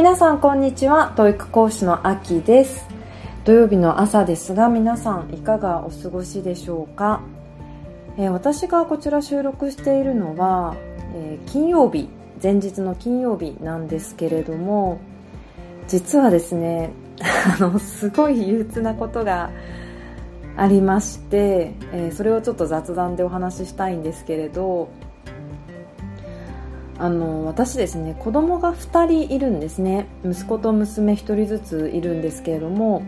皆さんこんにちは。教育講師のあきです。土曜日の朝ですが皆さんいかがお過ごしでしょうか、えー、私がこちら収録しているのは、えー、金曜日前日の金曜日なんですけれども実はですね あのすごい憂鬱なことがありまして、えー、それをちょっと雑談でお話ししたいんですけれどあの私ですね子供が2人いるんですね。息子と娘1人ずついるんですけれども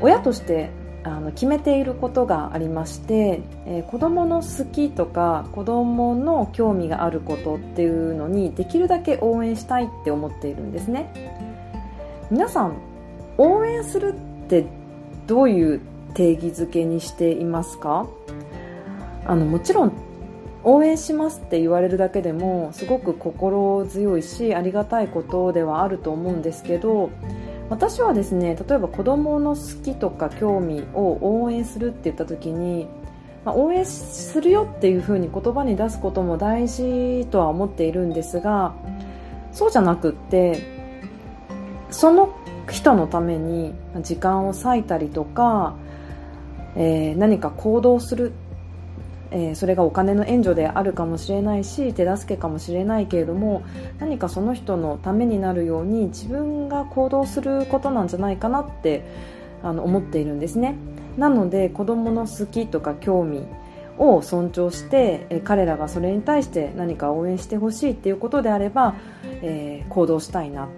親としてあの決めていることがありまして、えー、子供の好きとか子供の興味があることっていうのにできるだけ応援したいって思っているんですね。皆さん応援するってどういう定義づけにしていますか？あのもちろん応援しますって言われるだけでもすごく心強いしありがたいことではあると思うんですけど私はですね例えば子供の好きとか興味を応援するって言った時に、まあ、応援するよっていうふうに言葉に出すことも大事とは思っているんですがそうじゃなくってその人のために時間を割いたりとか、えー、何か行動するえー、それがお金の援助であるかもしれないし手助けかもしれないけれども何かその人のためになるように自分が行動することなんじゃないかなってあの思っているんですね。なので子供の好きとか興味を尊重して、え彼らがそれに対して何か応援してほしいっていうことであれば、えー、行動したいな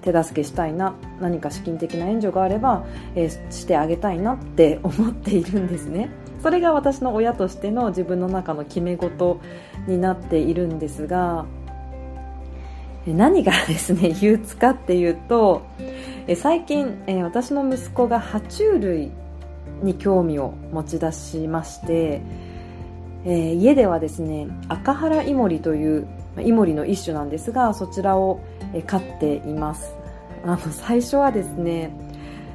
手助けしたいな何か資金的な援助があれば、え、してあげたいなって思っているんですね。それが私の親としての自分の中の決め事になっているんですが何がですね 憂鬱かっていうと最近私の息子が爬虫類に興味を持ち出しまして、え家ではですね赤原イモリというイモリの一種なんですがそちらを飼っています。あの最初はですね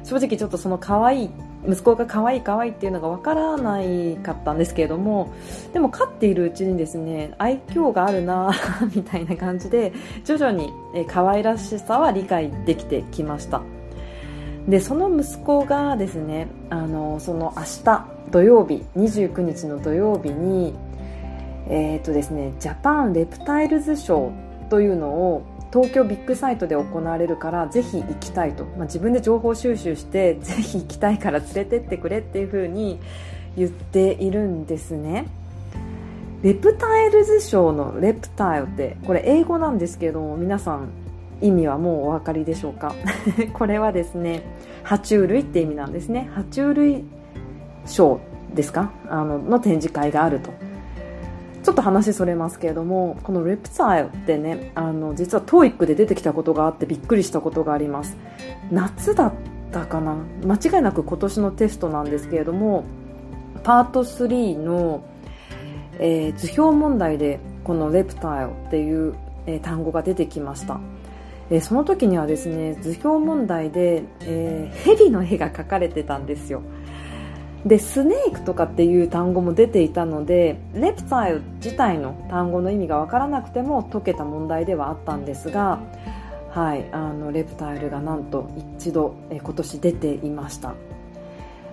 正直ちょっとその可愛い息子が可愛い可愛いっていうのが分からないかったんですけれどもでも飼っているうちにですね愛嬌があるなみたいな感じで徐々に可愛らしさは理解できてきました。でその息子がですねあのその明日土曜日29日の土曜日にえーとですね、ジャパンレプタイルズショーというのを東京ビッグサイトで行われるからぜひ行きたいと、まあ、自分で情報収集して ぜひ行きたいから連れてってくれっていうふうに言っているんですね。レプタイルズショーのレプタイルってこれ英語なんですけども皆さん意味はもうお分かりでしょうか？これはですね爬虫類って意味なんですね。爬虫類ショーですか？あのの展示会があると。ちょっと話それますけれどもこのレプタイルってねあの実は TOEIC で出てきたことがあってびっくりしたことがあります。夏だったかな？間違いなく今年のテストなんですけれどもパート3の、えー、図表問題でこのレプタイルっていう、えー、単語が出てきました。えその時にはですね図表問題で、えー、ヘビの絵が描かれてたんですよ。でスネークとかっていう単語も出ていたのでレプタイル自体の単語の意味が分からなくても解けた問題ではあったんですが、はい、あのレプタイルがなんと一度、え今年出ていました、ま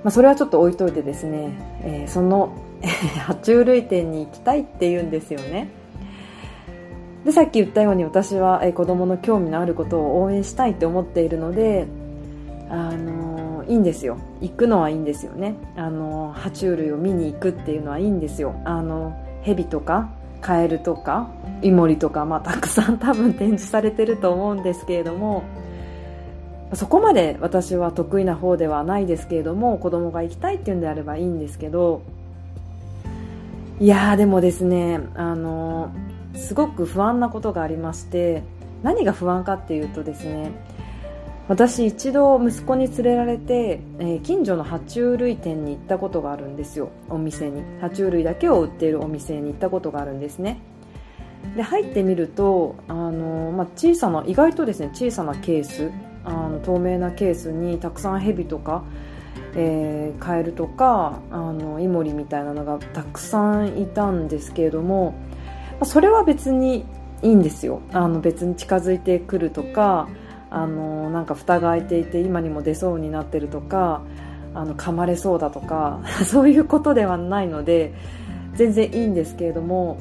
あ、それはちょっと置いといてですね、えー、その 爬虫類店に行きたいっていうんですよね。でさっき言ったように私は、え子供の興味のあることを応援したいって思っているのであのいいんですよ。行くのはいいんですよね。あの爬虫類を見に行くっていうのはいいんですよ。あの蛇とかカエルとかイモリとか、まあ、たくさん 多分展示されてると思うんですけれどもそこまで私は得意な方ではないですけれども子供が行きたいっていうんであればいいんですけどいやーでもですねあのすごく不安なことがありまして何が不安かっていうとですね私一度息子に連れられて、えー、近所の爬虫類店に行ったことがあるんですよ。お店に。爬虫類だけを売っているお店に行ったことがあるんですね。で入ってみるとあの、まあ、小さな意外とですね小さなケースあの透明なケースにたくさんヘビとか、えー、カエルとかあのイモリみたいなのがたくさんいたんですけれども、まあ、それは別にいいんですよ。あの別に近づいてくるとかあのなんか蓋が開いていて今にも出そうになってるとかあの噛まれそうだとか そういうことではないので全然いいんですけれども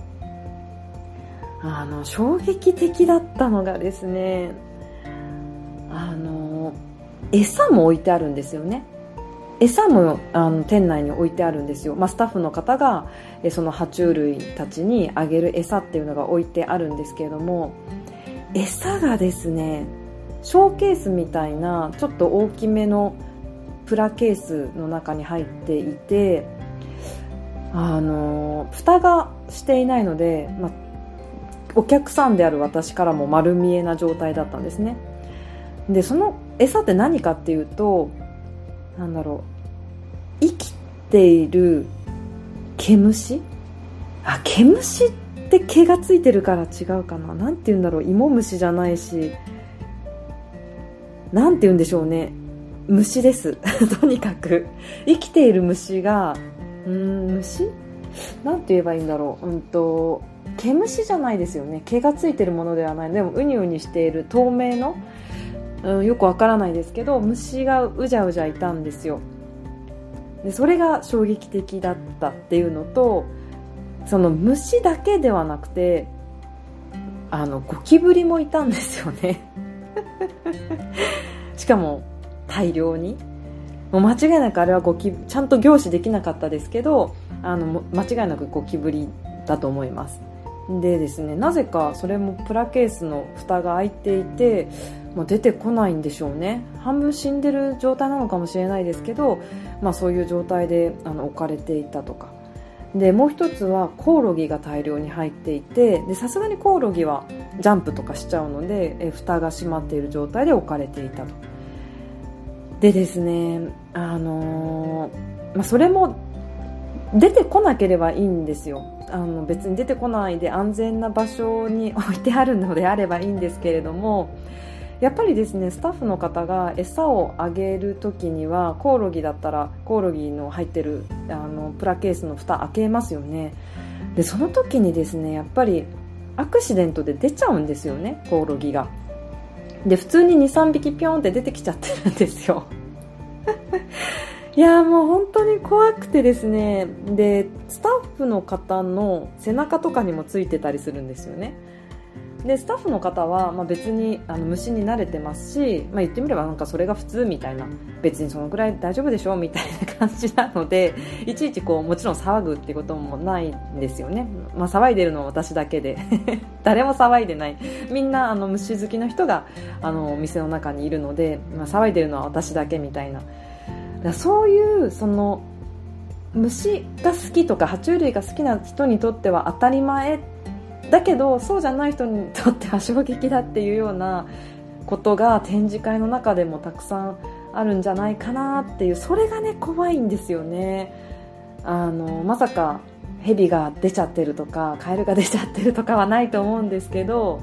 あの衝撃的だったのがですねあの餌も置いてあるんですよね。餌もあの店内に置いてあるんですよ、まあ、スタッフの方がえその爬虫類たちにあげる餌っていうのが置いてあるんですけれども餌がですねショーケースみたいなちょっと大きめのプラケースの中に入っていてあの蓋がしていないので、まあ、お客さんである私からも丸見えな状態だったんですね。でその餌って何かっていうとなんだろう生きている毛虫？あ毛虫って毛がついてるから違うかな。何て言うんだろう芋虫じゃないし何て言うんでしょうね。虫です。とにかく。生きている虫がうん虫？なんて言えばいいんだろう。うんと毛虫じゃないですよね。毛がついてるものではない。でもウニウニしている透明の、うん、よくわからないですけど虫がうじゃうじゃいたんですよ。でそれが衝撃的だったっていうのとその虫だけではなくてあのゴキブリもいたんですよね。しかも大量に。もう間違いなくあれはゴキちゃんと凝視できなかったですけどあの間違いなくゴキブリだと思います。でですねなぜかそれもプラケースの蓋が開いていてもう出てこないんでしょうね。半分死んでる状態なのかもしれないですけど、まあ、そういう状態であの置かれていたとか。でもう一つはコオロギが大量に入っていてさすがにコオロギはジャンプとかしちゃうのでえ蓋が閉まっている状態で置かれていたと。でですねあのー、まあ、それも出てこなければいいんですよ。あの別に出てこないで安全な場所に置いてあるのであればいいんですけれどもやっぱりですねスタッフの方が餌をあげる時にはコオロギだったらコオロギの入ってるあのプラケースの蓋開けますよね。でその時にですねやっぱりアクシデントで出ちゃうんですよねコオロギが。で普通に23匹ピョンって出てきちゃってるんですよ。いやもう本当に怖くてですね。でスタッフの方の背中とかにもついてたりするんですよね。でスタッフの方は、まあ、別にあの虫に慣れてますし、まあ、言ってみればなんかそれが普通みたいな別にそのぐらい大丈夫でしょみたいな感じなのでいちいちこうもちろん騒ぐってこともないんですよね、まあ、騒いでるのは私だけで。誰も騒いでない。みんなあの虫好きの人があのお店の中にいるので、まあ、騒いでるのは私だけみたいな。そういうその虫が好きとか爬虫類が好きな人にとっては当たり前だけどそうじゃない人にとっては衝撃だっていうようなことが展示会の中でもたくさんあるんじゃないかなっていうそれがね怖いんですよね。あのまさか蛇が出ちゃってるとかカエルが出ちゃってるとかはないと思うんですけど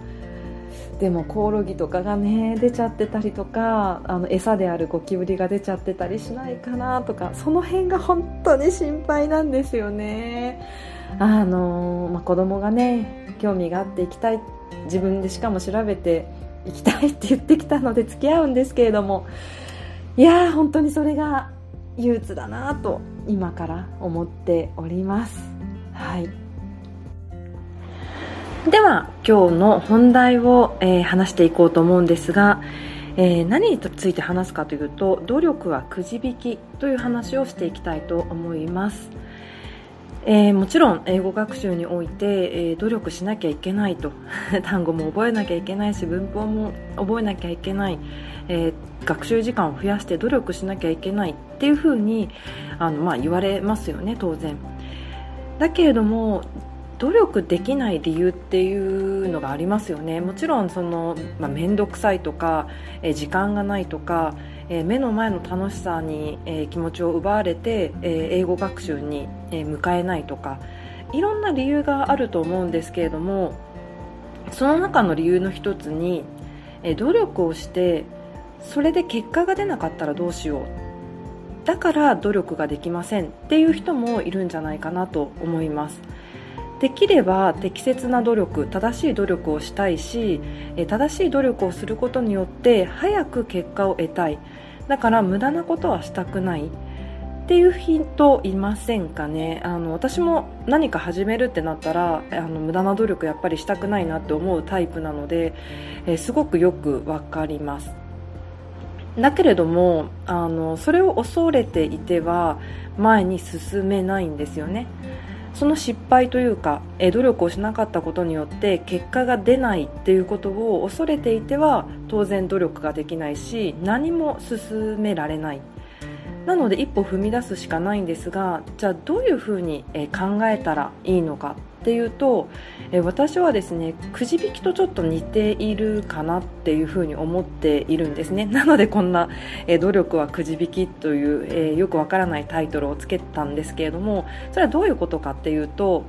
でもコオロギとかがね出ちゃってたりとかあの餌であるゴキブリが出ちゃってたりしないかなとかその辺が本当に心配なんですよね。あの、まあ、子供がね興味があって行きたい自分でしかも調べて行きたいって言ってきたので付き合うんですけれどもいやー本当にそれが憂鬱だなと今から思っております。はい。では今日の本題を、えー、話していこうと思うんですが、えー、何について話すかというと努力はくじ引きという話をしていきたいと思います、えー、もちろん英語学習において、え努力しなきゃいけないと。単語も覚えなきゃいけないし文法も覚えなきゃいけない、え学習時間を増やして努力しなきゃいけないっていうふうにあの、まあ、言われますよね当然。だけれども努力できない理由っていうのがありますよね。もちろんその、まあ、面倒くさいとか、え時間がないとか、え目の前の楽しさに、え気持ちを奪われて、え英語学習に、え向かえないとかいろんな理由があると思うんですけれどもその中の理由の一つに、え努力をしてそれで結果が出なかったらどうしよう。だから努力ができません。っていう人もいるんじゃないかなと思います。できれば適切な努力正しい努力をしたいし正しい努力をすることによって早く結果を得たい。だから無駄なことはしたくないっていう人いませんかね。あの私も何か始めるってなったらあの無駄な努力やっぱりしたくないなって思うタイプなので、えー、すごくよくわかります。だけれどもあのそれを恐れていては前に進めないんですよね。その失敗というか、え努力をしなかったことによって結果が出ないっていうことを恐れていては当然努力ができないし何も進められない。なので一歩踏み出すしかないんですがじゃあどういうふうに考えたらいいのか。っていうと、え私はですねくじ引きとちょっと似ているかなっていうふうに思っているんですね。なのでこんな、え努力はくじ引きという、えよくわからないタイトルをつけたんですけれどもそれはどういうことかっていうと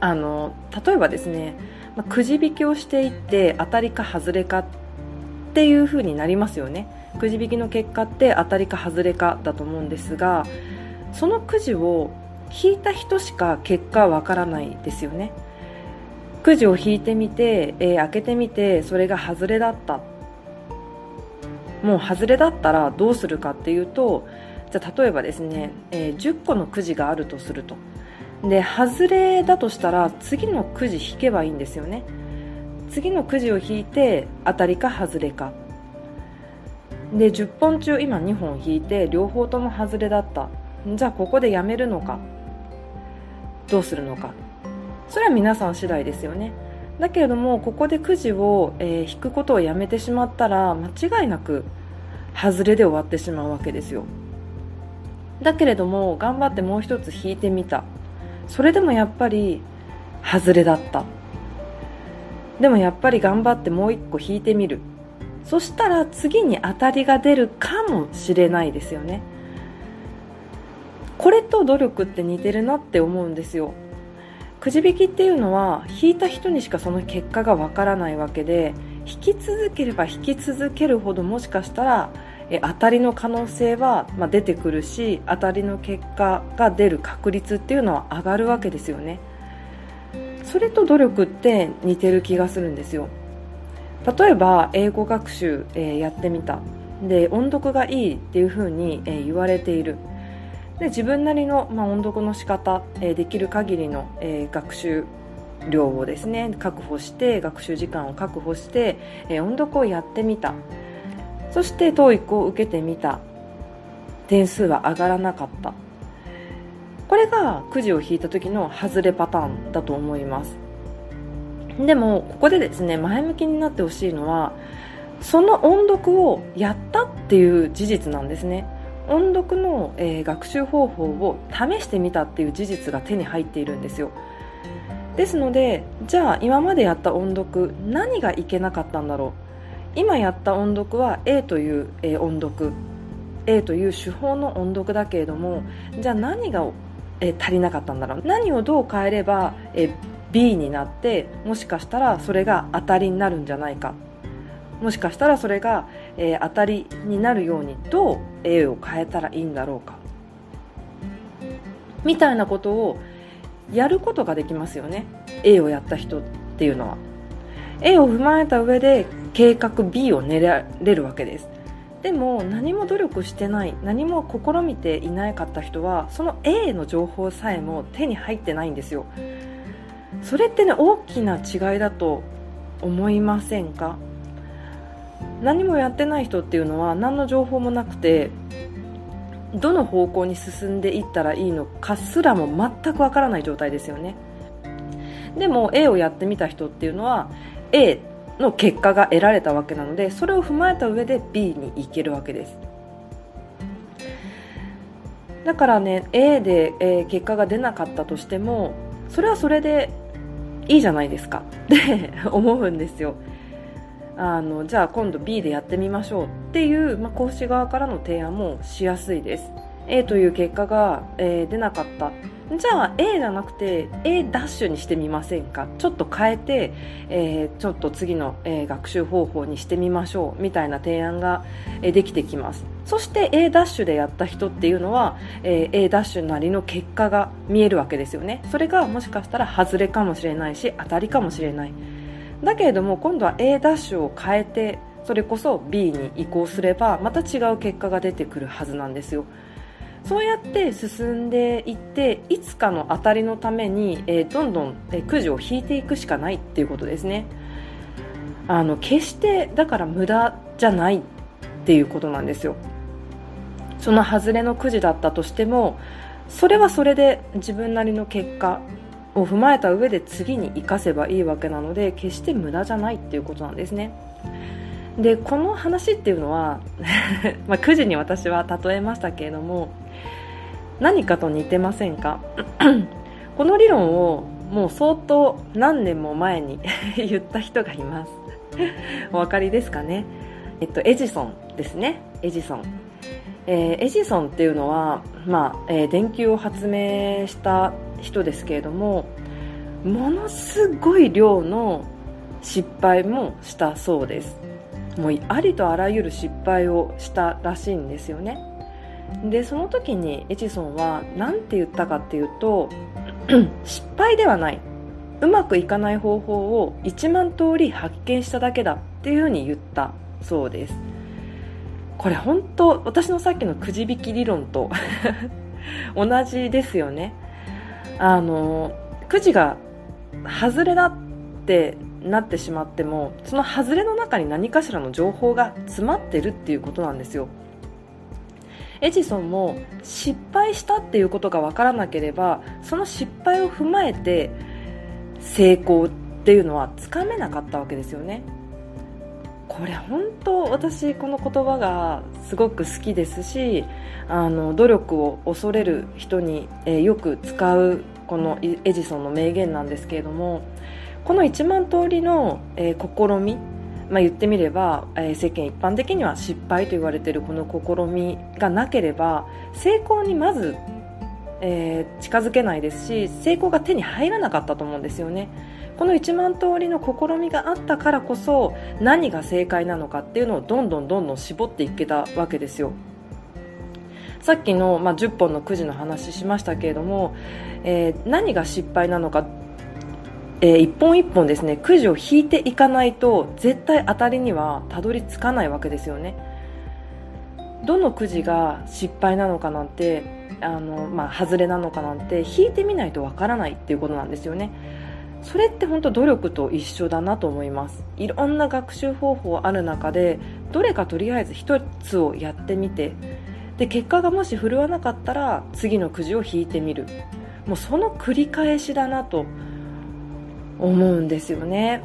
あの例えばですね、まくじ引きをしていって当たりか外れかっていうふうになりますよね。くじ引きの結果って当たりか外れかだと思うんですがそのくじを引いた人しか結果わからないですよね。くじを引いてみて、えー、開けてみてそれが外れだった。もう外れだったらどうするかっていうとじゃ例えばですね、えー、10個のくじがあるとすると。で外れだとしたら次のくじ引けばいいんですよね。次のくじを引いて当たりか外れか。で10本中今2本引いて両方とも外れだった。じゃあここでやめるのか。どうするのか。それは皆さん次第ですよね。だけれどもここでくじを、えー、引くことをやめてしまったら間違いなく外れで終わってしまうわけですよ。だけれども頑張ってもう一つ引いてみた。それでもやっぱり外れだった。でもやっぱり頑張ってもう一個引いてみる。そしたら次に当たりが出るかもしれないですよね。これと努力って似てるなって思うんですよ。くじ引きっていうのは引いた人にしかその結果がわからないわけで引き続ければ引き続けるほどもしかしたらえ当たりの可能性は、まあ、出てくるし当たりの結果が出る確率っていうのは上がるわけですよね。それと努力って似てる気がするんですよ。例えば英語学習、えー、やってみた。で音読がいいっていうふうに、えー、言われている。で自分なりの、まあ、音読の仕方、えー、できる限りの、えー、学習量をですね確保して学習時間を確保して、えー、音読をやってみた。そして TOEIC を受けてみた。点数は上がらなかった。これがくじを引いた時の外れパターンだと思います。でもここでですね前向きになってほしいのはその音読をやったっていう事実なんですね。音読の、えー、学習方法を試してみたっていう事実が手に入っているんですよ。ですのでじゃあ今までやった音読何がいけなかったんだろう。今やった音読は A という、えー、音読。A という手法の音読だけれどもじゃあ何が、えー、足りなかったんだろう。何をどう変えれば、えー、B になってもしかしたらそれが当たりになるんじゃないか。もしかしたらそれが、えー、当たりになるようにどう A を変えたらいいんだろうか。みたいなことをやることができますよね。A をやった人っていうのは。A を踏まえた上で計画 B を練られるわけです。でも何も努力してない何も試みていなかった人はその A の情報さえも手に入ってないんですよ。それってね大きな違いだと思いませんか？何もやってない人っていうのは何の情報もなくてどの方向に進んでいったらいいのかすらも全くわからない状態ですよね。でも A をやってみた人っていうのは A の結果が得られたわけなのでそれを踏まえた上で B に行けるわけです。だからね A で、え、結果が出なかったとしてもそれはそれでいいじゃないですか。って思うんですよ。あのじゃあ今度 B でやってみましょうっていう、まあ、講師側からの提案もしやすいです。A という結果が、えー、出なかった。じゃあ A じゃなくて A ダッシュにしてみませんか？ちょっと変えて、えー、ちょっと次の、えー、学習方法にしてみましょうみたいな提案が、えー、できてきます。そして A ダッシュでやった人っていうのは、えー、A ダッシュなりの結果が見えるわけですよね。それがもしかしたら外れかもしれないし当たりかもしれない。だけれども今度は A ダッシュを変えてそれこそ B に移行すればまた違う結果が出てくるはずなんですよ。そうやって進んでいっていつかの当たりのために、えー、どんどん、えー、くじを引いていくしかないっていうことですね。あの決してだから無駄じゃないっていうことなんですよ。その外れのくじだったとしてもそれはそれで自分なりの結果を踏まえた上で次に生かせばいいわけなので決して無駄じゃないっていうことなんですね。でこの話っていうのは まあ、くじに私は例えましたけれども何かと似てませんか？この理論をもう相当何年も前に 言った人がいます。お分かりですかね？えっとエジソンですね。エジソン、えー、エジソンっていうのは、まあえー、電球を発明した人ですけれどもものすごい量の失敗もしたそうです。もうありとあらゆる失敗をしたらしいんですよね。でその時にエジソンは何て言ったかっていうと 失敗ではない。うまくいかない方法を1万通り発見しただけだっていうふうに言ったそうです。これ本当私のさっきのくじ引き理論と 同じですよね。あのくじが外れだってなってしまってもその外れの中に何かしらの情報が詰まってるっていうことなんですよ。エジソンも失敗したっていうことが分からなければその失敗を踏まえて成功っていうのはつかめなかったわけですよね。これ本当私この言葉がすごく好きですしあの努力を恐れる人に、えー、よく使うこのエジソンの名言なんですけれどもこの1万通りの、えー、試みまあ、言ってみれば、えー、世間一般的には失敗と言われているこの試みがなければ成功にまず、え、近づけないですし成功が手に入らなかったと思うんですよね。この1万通りの試みがあったからこそ何が正解なのかっていうのをどんどんどんどん絞っていけたわけですよ。さっきの、まあ、10本のくじの話しましたけれども、えー、何が失敗なのかえー、一本一本ですねくじを引いていかないと絶対当たりにはたどり着かないわけですよね。どのくじが失敗なのかなんてあの、まあ、外れなのかなんて引いてみないとわからないっていうことなんですよね。それって本当努力と一緒だなと思います。いろんな学習方法ある中でどれかとりあえず一つをやってみてで結果がもし振るわなかったら次のくじを引いてみる。もうその繰り返しだなと思うんですよね。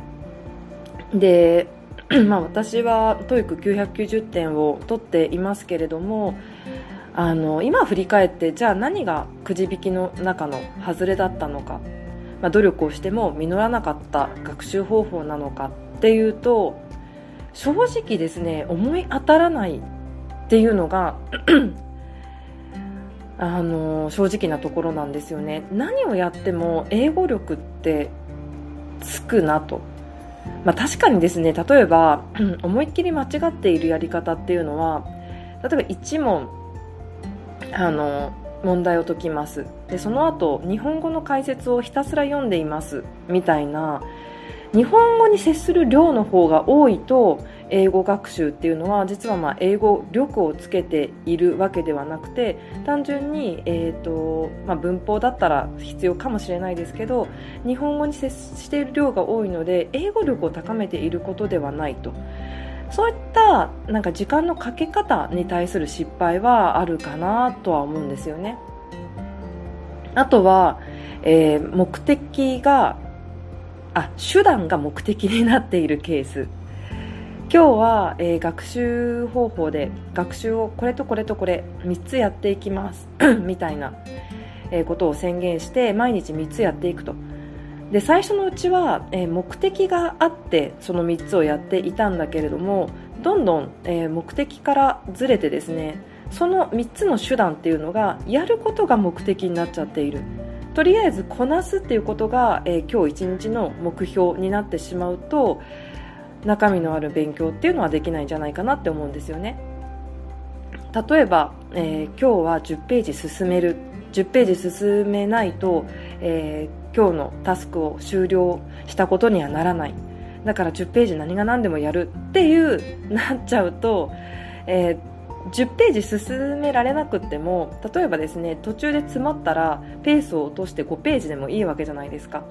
で、まあ、私は TOEIC990 点を取っていますけれどもあの今振り返ってじゃあ何がくじ引きの中の外れだったのか、まあ、努力をしても実らなかった学習方法なのかっていうと正直ですね思い当たらないっていうのが あの正直なところなんですよね何をやっても英語力ってつくなと。まあ、確かにですね、例えば、思いっきり間違っているやり方っていうのは、例えば1問、あの、問題を解きます。で、その後、日本語の解説をひたすら読んでいます。みたいな、日本語に接する量の方が多いと、英語学習っていうのは実はまあ英語力をつけているわけではなくて単純に、えーとまあ、文法だったら必要かもしれないですけど日本語に接している量が多いので英語力を高めていることではないとそういったなんか時間のかけ方に対する失敗はあるかなとは思うんですよね。あとは、えー、目的があ手段が目的になっているケース。今日は、えー、学習方法で学習をこれとこれとこれ3つやっていきます。みたいな、えー、ことを宣言して毎日3つやっていくと。で最初のうちは、えー、目的があってその3つをやっていたんだけれどもどんどん、え目的からずれてですねその3つの手段っていうのがやることが目的になっちゃっている。とりあえずこなすっていうことが、えー、今日一日の目標になってしまうと中身のある勉強っていうのはできないんじゃないかなって思うんですよね。例えば、えー、今日は10ページ進める。10ページ進めないと、え、今日のタスクを終了したことにはならない。だから10ページ何が何でもやるっていうなっちゃうと、えー、10ページ進められなくても例えばですね途中で詰まったらペースを落として5ページでもいいわけじゃないですか。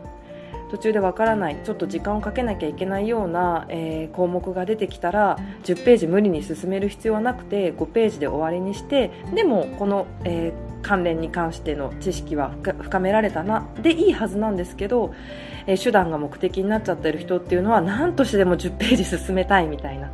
途中でわからないちょっと時間をかけなきゃいけないような、えー、項目が出てきたら10ページ無理に進める必要はなくて5ページで終わりにしてでもこの、えー、関連に関しての知識は深められたなでいいはずなんですけど、えー、手段が目的になっちゃってる人っていうのは何としてでも10ページ進めたいみたいな。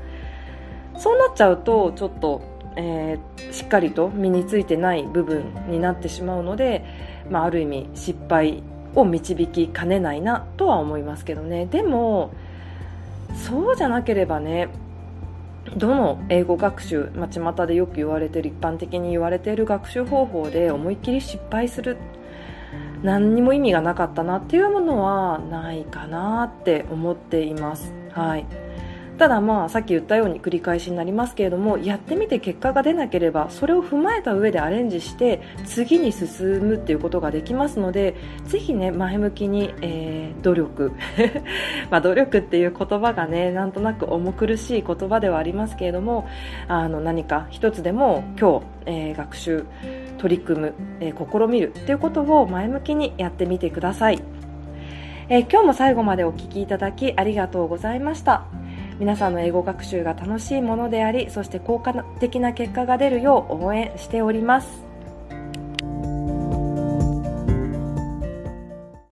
そうなっちゃうとちょっとえー、しっかりと身についてない部分になってしまうので、まあ、ある意味失敗を導きかねないなとは思いますけどね。でもそうじゃなければねどの英語学習、まあ、巷でよく言われてる一般的に言われている学習方法で思いっきり失敗する何にも意味がなかったなっていうものはないかなって思っています。はいただまあさっき言ったように繰り返しになりますけれどもやってみて結果が出なければそれを踏まえた上でアレンジして次に進むっていうことができますのでぜひね前向きに、えー、努力。まあ努力っていう言葉がねなんとなく重苦しい言葉ではありますけれどもあの何か一つでも今日、えー、学習取り組む、えー、試みるっていうことを前向きにやってみてください、え今日も最後までお聴きいただきありがとうございました。皆さんの英語学習が楽しいものでありそして効果的な結果が出るよう応援しております。